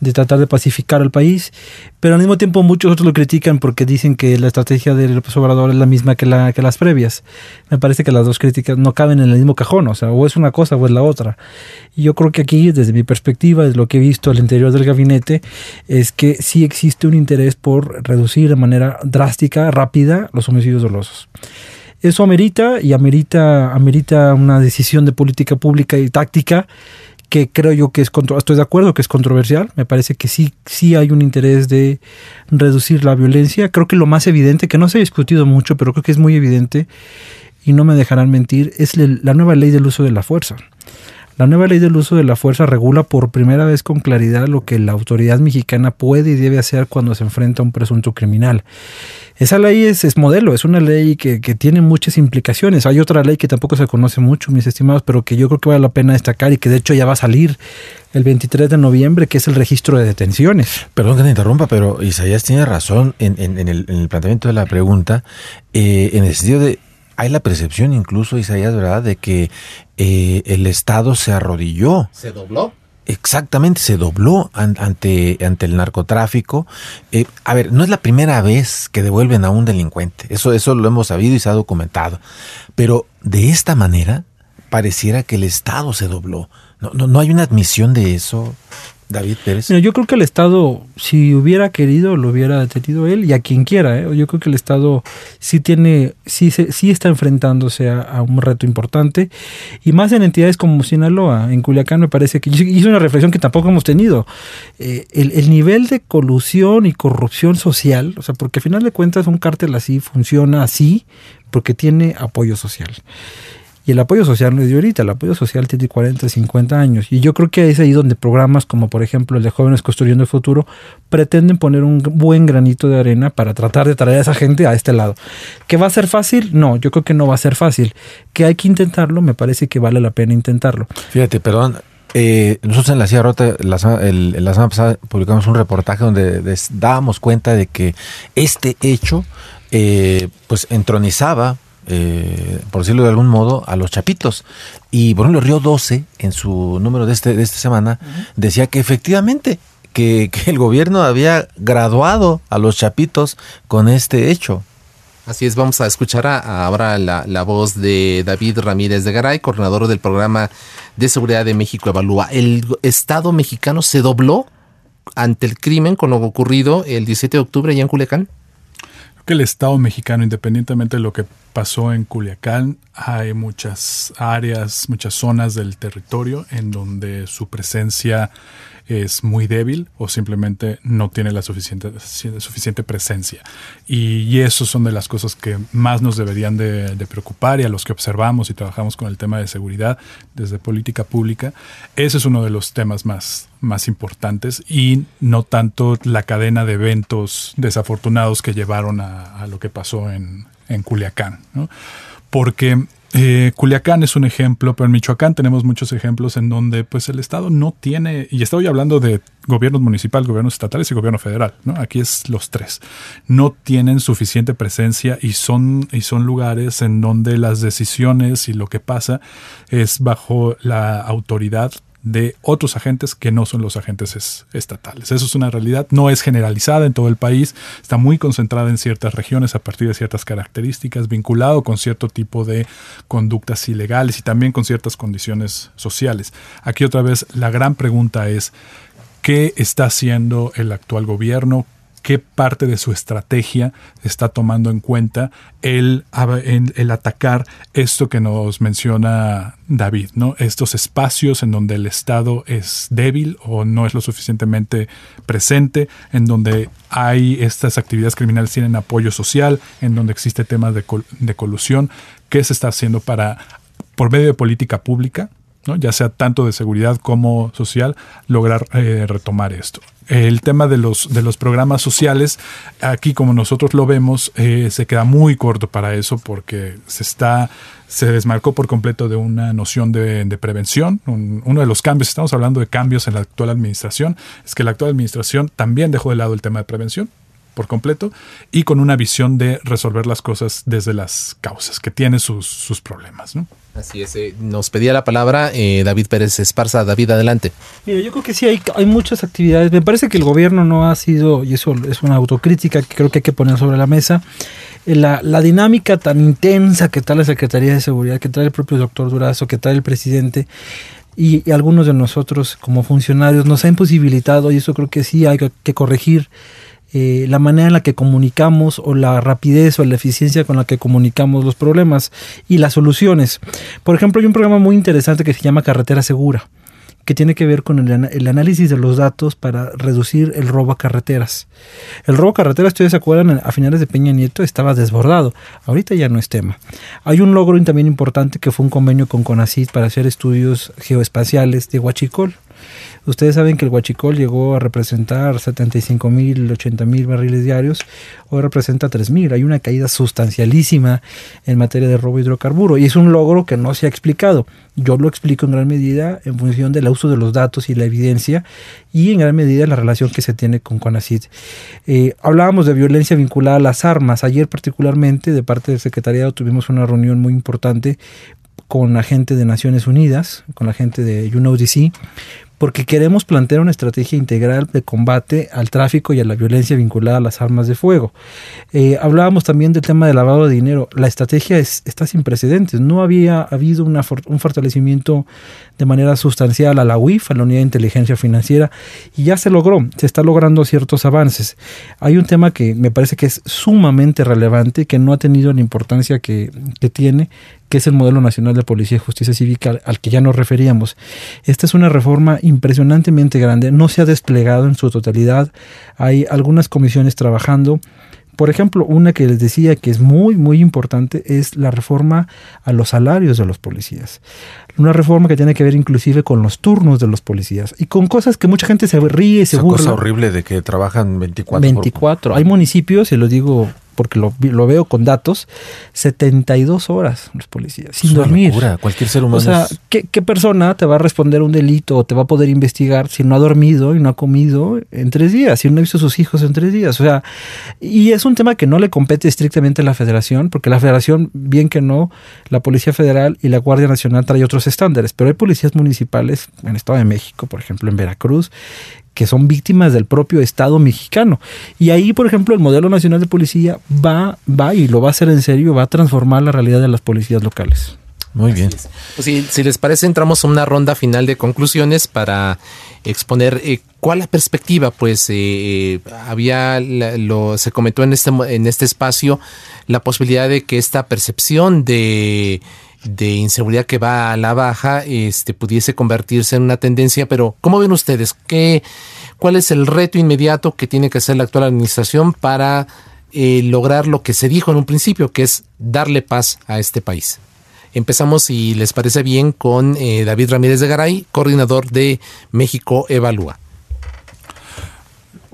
de, tratar de pacificar al país, pero al mismo tiempo muchos otros lo critican porque dicen que la estrategia de López Obrador es la misma que, la, que las previas. Me parece que las dos críticas no caben en el mismo cajón, o sea, o es una cosa o es la otra. Yo creo que aquí, desde mi perspectiva, desde lo que he visto al interior del gabinete, es que sí existe un interés por reducir de manera drástica, rápida, los homicidios dolosos. Eso amerita y amerita, amerita una decisión de política pública y táctica que creo yo que es estoy de acuerdo que es controversial, me parece que sí sí hay un interés de reducir la violencia, creo que lo más evidente que no se ha discutido mucho, pero creo que es muy evidente y no me dejarán mentir, es la nueva ley del uso de la fuerza. La nueva ley del uso de la fuerza regula por primera vez con claridad lo que la autoridad mexicana puede y debe hacer cuando se enfrenta a un presunto criminal. Esa ley es, es modelo, es una ley que, que, tiene muchas implicaciones. Hay otra ley que tampoco se conoce mucho, mis estimados, pero que yo creo que vale la pena destacar y que de hecho ya va a salir el 23 de noviembre, que es el registro de detenciones. Perdón que te interrumpa, pero Isaías tiene razón en, en, el, en el, planteamiento de la pregunta, eh, en el sentido de hay la percepción incluso, Isaías, ¿verdad?, de que eh, el Estado se arrodilló. ¿Se dobló? Exactamente, se dobló ante, ante el narcotráfico. Eh, a ver, no es la primera vez que devuelven a un delincuente, eso, eso lo hemos sabido y se ha documentado. Pero de esta manera pareciera que el Estado se dobló. No, no, no hay una admisión de eso, David Pérez. Mira, yo creo que el Estado, si hubiera querido, lo hubiera detenido él y a quien quiera. ¿eh? Yo creo que el Estado sí tiene, sí, sí está enfrentándose a, un reto importante y más en entidades como Sinaloa, en Culiacán me parece que hizo una reflexión que tampoco hemos tenido. Eh, el, el, nivel de colusión y corrupción social, o sea, porque al final de cuentas un cártel así funciona así porque tiene apoyo social. El apoyo social no es de ahorita, el apoyo social tiene 40, 50 años. Y yo creo que es ahí donde programas como por ejemplo el de Jóvenes Construyendo el Futuro pretenden poner un buen granito de arena para tratar de traer a esa gente a este lado. ¿Que va a ser fácil? No, yo creo que no va a ser fácil. ¿Que hay que intentarlo? Me parece que vale la pena intentarlo. Fíjate, perdón, eh, nosotros en la Silla Rota, la, el, la semana pasada publicamos un reportaje donde dábamos cuenta de que este hecho eh, pues entronizaba eh, por decirlo de algún modo, a los chapitos. Y por ejemplo, Río 12, en su número de, este, de esta semana, uh -huh. decía que efectivamente que, que, el gobierno había graduado a los chapitos con este hecho. Así es, vamos a escuchar a, a ahora la, la, voz de David Ramírez de Garay, coordinador del programa de seguridad de México Evalúa. ¿El Estado mexicano se dobló ante el crimen con lo ocurrido el 17 de octubre allá en Culiacán? que el Estado mexicano, independientemente de lo que pasó en Culiacán, hay muchas áreas, muchas zonas del territorio en donde su presencia es muy débil o simplemente no tiene la suficiente, suficiente presencia. Y, eso son de las cosas que más nos deberían de, preocupar y a los que observamos y trabajamos con el tema de seguridad desde política pública. Ese es uno de los temas más, más importantes y no tanto la cadena de eventos desafortunados que llevaron a, lo que pasó en, en Culiacán. Porque eh, Culiacán es un ejemplo, pero en Michoacán tenemos muchos ejemplos en donde pues el Estado no tiene, y estoy hablando de gobiernos municipales, gobiernos estatales y gobierno federal, ¿no? Aquí es los tres. No tienen suficiente presencia y son, y son lugares en donde las decisiones y lo que pasa es bajo la autoridad de otros agentes que no son los agentes estatales. Eso es una realidad, no es generalizada en todo el país, está muy concentrada en ciertas regiones a partir de ciertas características, vinculado con cierto tipo de conductas ilegales y también con ciertas condiciones sociales. Aquí otra vez la gran pregunta es, ¿qué está haciendo el actual gobierno? Qué parte de su estrategia está tomando en cuenta el, el, atacar esto que nos menciona David, ¿no? Estos espacios en donde el Estado es débil o no es lo suficientemente presente, en donde hay estas actividades criminales tienen apoyo social, en donde existe temas de, de colusión, ¿qué se está haciendo para, por medio de política pública, ¿no? ya sea tanto de seguridad como social, lograr eh, retomar esto el tema de los, de los programas sociales, aquí como nosotros lo vemos, eh, se queda muy corto para eso porque se está se desmarcó por completo de una noción de, prevención. uno de los cambios, estamos hablando de cambios en la actual administración, es que la actual administración también dejó de lado el tema de prevención por completo y con una visión de resolver las cosas desde las causas, que tiene sus, sus problemas. ¿no? Así es, eh, nos pedía la palabra eh, David Pérez Esparza. David, adelante. Mira, yo creo que sí, hay, hay muchas actividades. Me parece que el gobierno no ha sido, y eso es una autocrítica que creo que hay que poner sobre la mesa, eh, la, la, dinámica tan intensa que trae la Secretaría de Seguridad, que trae el propio doctor Durazo, que trae el presidente, y, y, algunos de nosotros como funcionarios nos ha imposibilitado, y eso creo que sí hay que corregir eh, la manera en la que comunicamos o la rapidez o la eficiencia con la que comunicamos los problemas y las soluciones. Por ejemplo, hay un programa muy interesante que se llama Carretera Segura que tiene que ver con el, análisis de los datos para reducir el robo a carreteras. El robo a carreteras, ustedes se acuerdan, a finales de Peña Nieto estaba desbordado. Ahorita ya no es tema. Hay un logro también importante que fue un convenio con CONACYT para hacer estudios geoespaciales de Huachicol. Ustedes saben que el huachicol llegó a representar 75 mil, 80 mil barriles diarios, hoy representa 3 mil. Hay una caída sustancialísima en materia de robo de hidrocarburo y es un logro que no se ha explicado. Yo lo explico en gran medida en función del uso de los datos y la evidencia y en gran medida la relación que se tiene con CONACID. Eh, hablábamos de violencia vinculada a las armas. Ayer particularmente de parte del secretariado tuvimos una reunión muy importante con la gente de Naciones Unidas, con la gente de UNODC, porque queremos plantear una estrategia integral de combate al tráfico y a la violencia vinculada a las armas de fuego. Eh, hablábamos también del tema del lavado de dinero. La estrategia está sin precedentes. No había habido un fortalecimiento de manera sustancial a la UIF, a la Unidad de Inteligencia Financiera, y ya se logró, se está logrando ciertos avances. Hay un tema que me parece que es sumamente relevante, que no ha tenido la importancia que tiene, que es el modelo nacional de policía y justicia cívica al, que ya nos referíamos. Esta es una reforma impresionantemente grande, no se ha desplegado en su totalidad, hay algunas comisiones trabajando. Por ejemplo, una que les decía que es muy, muy importante es la reforma a los salarios de los policías. Una reforma que tiene que ver inclusive con los turnos de los policías y con cosas que mucha gente se ríe, se Esa cosa horrible de que trabajan 24 24. Hay municipios, y lo digo porque lo, lo, veo con datos, 72 horas los policías, sin dormir. Cualquier ser humano. O sea, ¿qué, ¿qué, persona te va a responder un delito o te va a poder investigar si no ha dormido y no ha comido en tres días, si no ha visto a sus hijos en tres días? O sea, y es un tema que no le compete estrictamente a la federación, porque la federación, bien que no, la Policía Federal y la Guardia Nacional trae otros estándares, pero hay policías municipales en el Estado de México, por ejemplo, en Veracruz, que son víctimas del propio Estado mexicano. Y ahí, por ejemplo, el modelo nacional de policía va, va y lo va a hacer en serio, va a transformar la realidad de las policías locales. Muy bien. Pues si, si, les parece, entramos a una ronda final de conclusiones para exponer eh, cuál la perspectiva. Pues eh, había, lo, se comentó en este, en este espacio la posibilidad de que esta percepción de de inseguridad que va a la baja este pudiese convertirse en una tendencia, pero ¿cómo ven ustedes? ¿Qué, ¿Cuál es el reto inmediato que tiene que hacer la actual administración para eh, lograr lo que se dijo en un principio, que es darle paz a este país? Empezamos, si les parece bien, con eh, David Ramírez de Garay, coordinador de México Evalúa.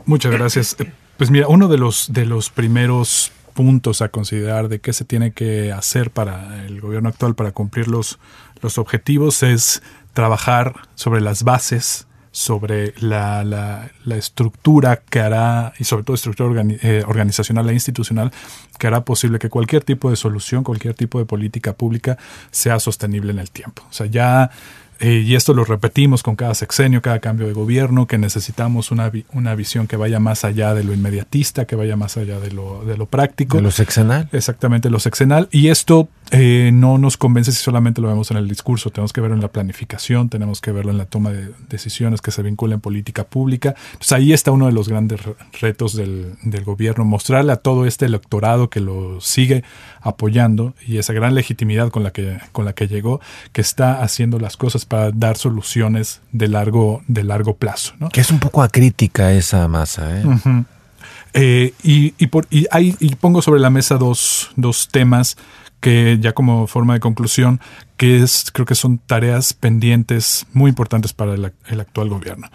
Muchas gracias. Pues mira, uno de los, de los primeros puntos a considerar de qué se tiene que hacer para el gobierno actual para cumplir los, los objetivos es trabajar sobre las bases sobre la, la, estructura que hará, y sobre todo estructura eh, organizacional e institucional, que hará posible que cualquier tipo de solución, cualquier tipo de política pública sea sostenible en el tiempo. O sea, ya eh, y esto lo repetimos con cada sexenio, cada cambio de gobierno, que necesitamos una, una visión que vaya más allá de lo inmediatista, que vaya más allá de lo, de lo práctico. De lo sexenal. Exactamente, lo sexenal. Y esto eh, no nos convence si solamente lo vemos en el discurso, tenemos que verlo en la planificación, tenemos que verlo en la toma de decisiones que se vinculan en política pública. Entonces ahí está uno de los grandes retos del, del gobierno, mostrarle a todo este electorado que lo sigue apoyando y esa gran legitimidad con la que, con la que llegó, que está haciendo las cosas para dar soluciones de largo, de largo plazo. ¿no? Que es un poco acrítica esa masa. ¿eh? eh y, y, por, y, hay, y pongo sobre la mesa dos, dos temas que ya como forma de conclusión, que es, creo que son tareas pendientes muy importantes para el, el actual gobierno.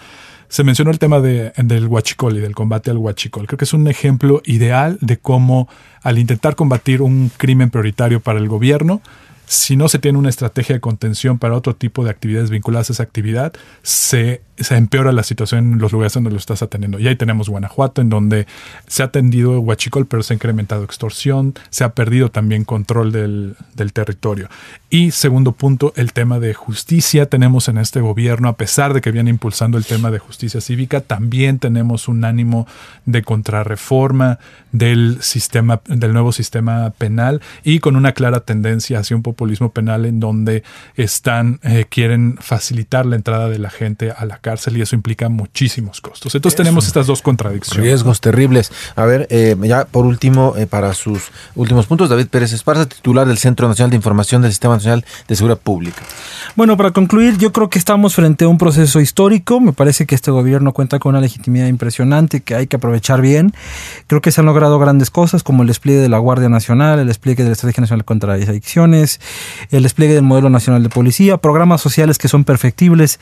Se mencionó el tema de, del huachicol y del combate al huachicol. Creo que es un ejemplo ideal de cómo al intentar combatir un crimen prioritario para el gobierno, si no se tiene una estrategia de contención para otro tipo de actividades vinculadas a esa actividad, se, se, empeora la situación en los lugares donde lo estás atendiendo. Y ahí tenemos Guanajuato, en donde se ha atendido huachicol, pero se ha incrementado extorsión, se ha perdido también control del, del territorio. Y segundo punto, el tema de justicia. Tenemos en este gobierno, a pesar de que viene impulsando el tema de justicia cívica, también tenemos un ánimo de contrarreforma del sistema, del nuevo sistema penal y con una clara tendencia hacia un populismo penal en donde están, eh, quieren facilitar la entrada de la gente a la cárcel y eso implica muchísimos costos. Entonces tenemos estas dos contradicciones. Riesgos terribles. A ver, eh, ya por último, eh, para sus últimos puntos, David Pérez Esparza, titular del Centro Nacional de Información del Sistema Nacional de Seguridad Pública. Bueno, para concluir, yo creo que estamos frente a un proceso histórico. Me parece que este gobierno cuenta con una legitimidad impresionante que hay que aprovechar bien. Creo que se han logrado grandes cosas como el despliegue de la Guardia Nacional, el despliegue de la Estrategia Nacional contra las Adicciones, el despliegue del modelo nacional de policía, programas sociales que son perfectibles,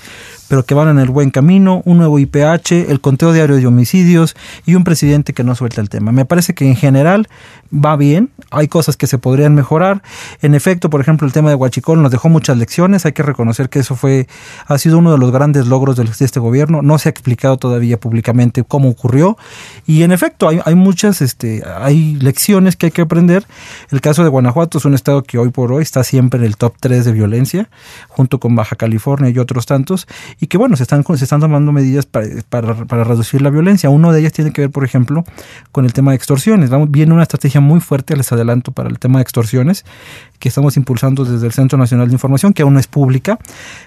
pero que van en el buen camino, un nuevo IPH, el conteo diario de homicidios y un presidente que no suelta el tema. Me parece que en general va bien, hay cosas que se podrían mejorar. En efecto, por ejemplo, el tema de Huachicol nos dejó muchas lecciones, hay que reconocer que eso fue ha sido uno de los grandes logros de este gobierno, no se ha explicado todavía públicamente cómo ocurrió y en efecto hay, hay muchas este hay lecciones que hay que aprender. El caso de Guanajuato es un estado que hoy por hoy está siempre en el top 3 de violencia, junto con Baja California y otros tantos, y que bueno, se están, se están tomando medidas para, para, reducir la violencia. Uno de ellas tiene que ver, por ejemplo, con el tema de extorsiones. Vamos, viene una estrategia muy fuerte, les adelanto, para el tema de extorsiones, que estamos impulsando desde el Centro Nacional de Información, que aún no es pública.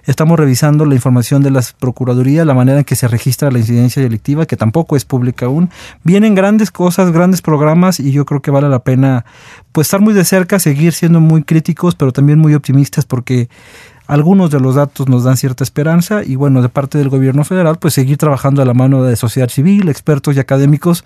Estamos revisando la información de las Procuradurías, la manera en que se registra la incidencia delictiva, que tampoco es pública aún. Vienen grandes cosas, grandes programas y yo creo que vale la pena pues estar muy de cerca, seguir siendo muy críticos, pero también muy optimistas porque algunos de los datos nos dan cierta esperanza y bueno, de parte del gobierno federal, pues seguir trabajando a la mano de sociedad civil, expertos y académicos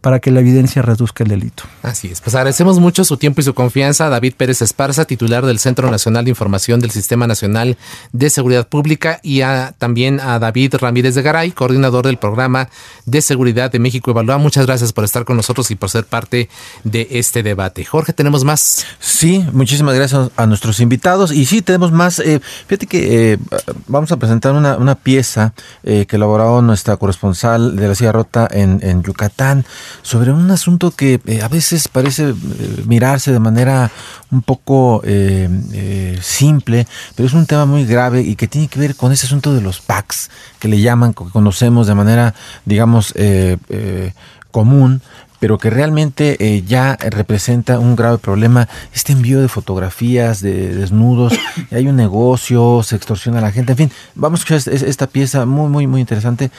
para que la evidencia reduzca el delito. Así es, pues agradecemos mucho su tiempo y su confianza a David Pérez Esparza, titular del Centro Nacional de Información del Sistema Nacional de Seguridad Pública y a, también a David Ramírez de Garay, coordinador del programa de seguridad de México Evalúa. Muchas gracias por estar con nosotros y por ser parte de este debate. Jorge, ¿tenemos más? Sí, muchísimas gracias a nuestros invitados y sí, tenemos más. Eh, fíjate que eh, vamos a presentar una, una pieza eh, que elaboró nuestra corresponsal de la Silla Rota en, en, Yucatán sobre un asunto que eh, a veces parece mirarse de manera un poco simple, pero es un tema muy grave y que tiene que ver con ese asunto de los PACs, que le llaman, que conocemos de manera, digamos, común pero que realmente eh, ya representa un grave problema. Este envío de fotografías de desnudos, hay un negocio, se extorsiona a la gente, en fin, vamos a escuchar esta pieza muy, muy, muy interesante.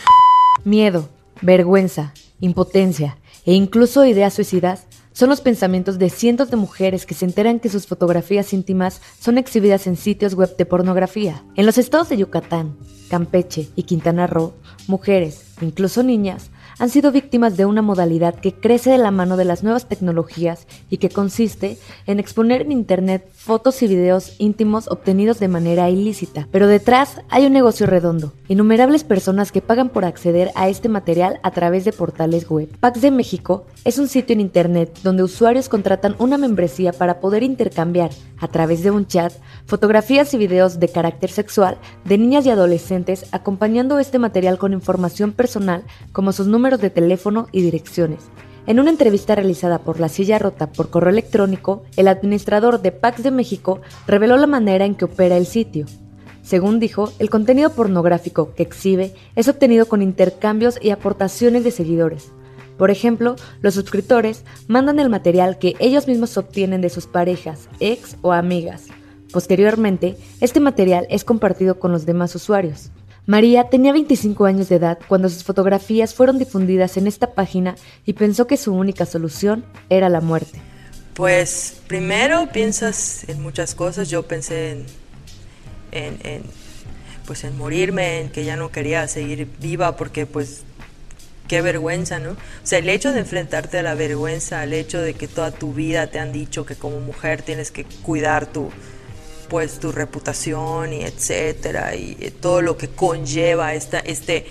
Miedo, vergüenza, impotencia e incluso ideas suicidas son los pensamientos de cientos de mujeres que se enteran que sus fotografías íntimas son exhibidas en sitios web de pornografía. En los estados de Yucatán, Campeche y Quintana Roo, mujeres, incluso niñas, han sido víctimas de una modalidad que crece de la mano de las nuevas tecnologías y que consiste en exponer en Internet fotos y videos íntimos obtenidos de manera ilícita. Pero detrás hay un negocio redondo, innumerables personas que pagan por acceder a este material a través de portales web. Pax de México es un sitio en Internet donde usuarios contratan una membresía para poder intercambiar, a través de un chat, fotografías y videos de carácter sexual de niñas y adolescentes acompañando este material con información personal como sus números de teléfono y direcciones. En una entrevista realizada por La Silla Rota por correo electrónico, el administrador de Pax de México reveló la manera en que opera el sitio. Según dijo, el contenido pornográfico que exhibe es obtenido con intercambios y aportaciones de seguidores. Por ejemplo, los suscriptores mandan el material que ellos mismos obtienen de sus parejas, ex o amigas. Posteriormente, este material es compartido con los demás usuarios. María tenía 25 años de edad cuando sus fotografías fueron difundidas en esta página y pensó que su única solución era la muerte. Pues primero piensas en muchas cosas. Yo pensé en, pues en morirme, en que ya no quería seguir viva porque pues qué vergüenza, ¿no? O sea, el hecho de enfrentarte a la vergüenza, el hecho de que toda tu vida te han dicho que como mujer tienes que cuidar tu, pues tu reputación y etcétera y todo lo que conlleva esta, este,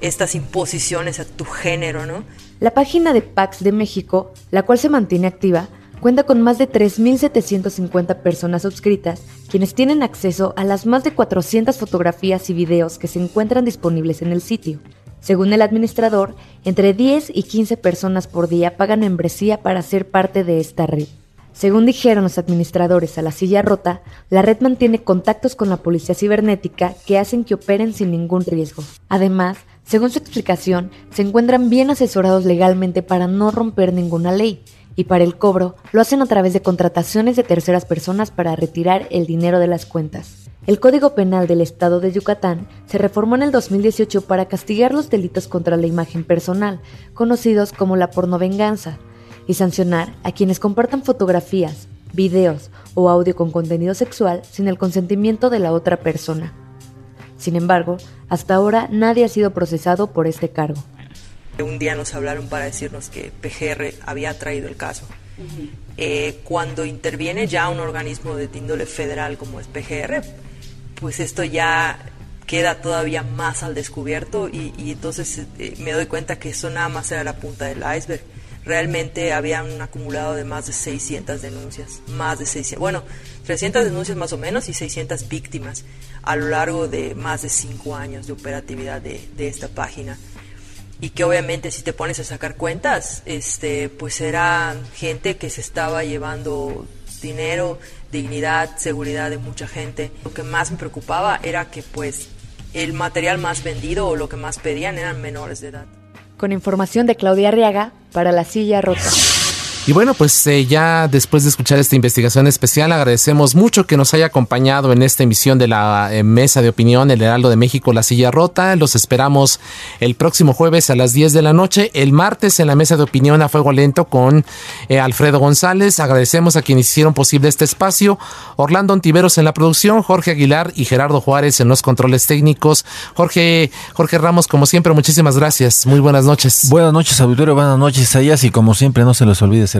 estas imposiciones a tu género, ¿no? La página de Pax de México, la cual se mantiene activa, cuenta con más de 3.750 personas suscritas, quienes tienen acceso a las más de 400 fotografías y videos que se encuentran disponibles en el sitio. Según el administrador, entre 10 y 15 personas por día pagan membresía para ser parte de esta red. Según dijeron los administradores a la silla rota, la red mantiene contactos con la policía cibernética que hacen que operen sin ningún riesgo. Además, según su explicación, se encuentran bien asesorados legalmente para no romper ninguna ley, y para el cobro lo hacen a través de contrataciones de terceras personas para retirar el dinero de las cuentas. El Código Penal del Estado de Yucatán se reformó en el 2018 para castigar los delitos contra la imagen personal, conocidos como la pornovenganza, y sancionar a quienes compartan fotografías, videos o audio con contenido sexual sin el consentimiento de la otra persona. Sin embargo, hasta ahora nadie ha sido procesado por este cargo. Un día nos hablaron para decirnos que PGR había traído el caso. Eh, cuando interviene ya un organismo de índole federal como es PGR, pues esto ya queda todavía más al descubierto y, entonces eh, me doy cuenta que eso nada más era la punta del iceberg realmente había un acumulado de más de 600 denuncias, más de 600, bueno, 300 denuncias más o menos y 600 víctimas a lo largo de más de 5 años de operatividad de, esta página. Y que obviamente si te pones a sacar cuentas, este, pues era gente que se estaba llevando dinero, dignidad, seguridad de mucha gente. Lo que más me preocupaba era que pues el material más vendido o lo que más pedían eran menores de edad con información de Claudia Arriaga para la silla rota. Y bueno, pues eh, ya después de escuchar esta investigación especial, agradecemos mucho que nos haya acompañado en esta emisión de la eh, Mesa de Opinión, el Heraldo de México, La Silla Rota. Los esperamos el próximo jueves a las 10 de la noche, el martes en la Mesa de Opinión a Fuego Lento con eh, Alfredo González. Agradecemos a quienes hicieron posible este espacio, Orlando Ontiveros en la producción, Jorge Aguilar y Gerardo Juárez en los controles técnicos. Jorge, Jorge Ramos, como siempre, muchísimas gracias. Muy buenas noches. Buenas noches, auditorio. Buenas noches, Ayas. Y como siempre, no se les olvide ser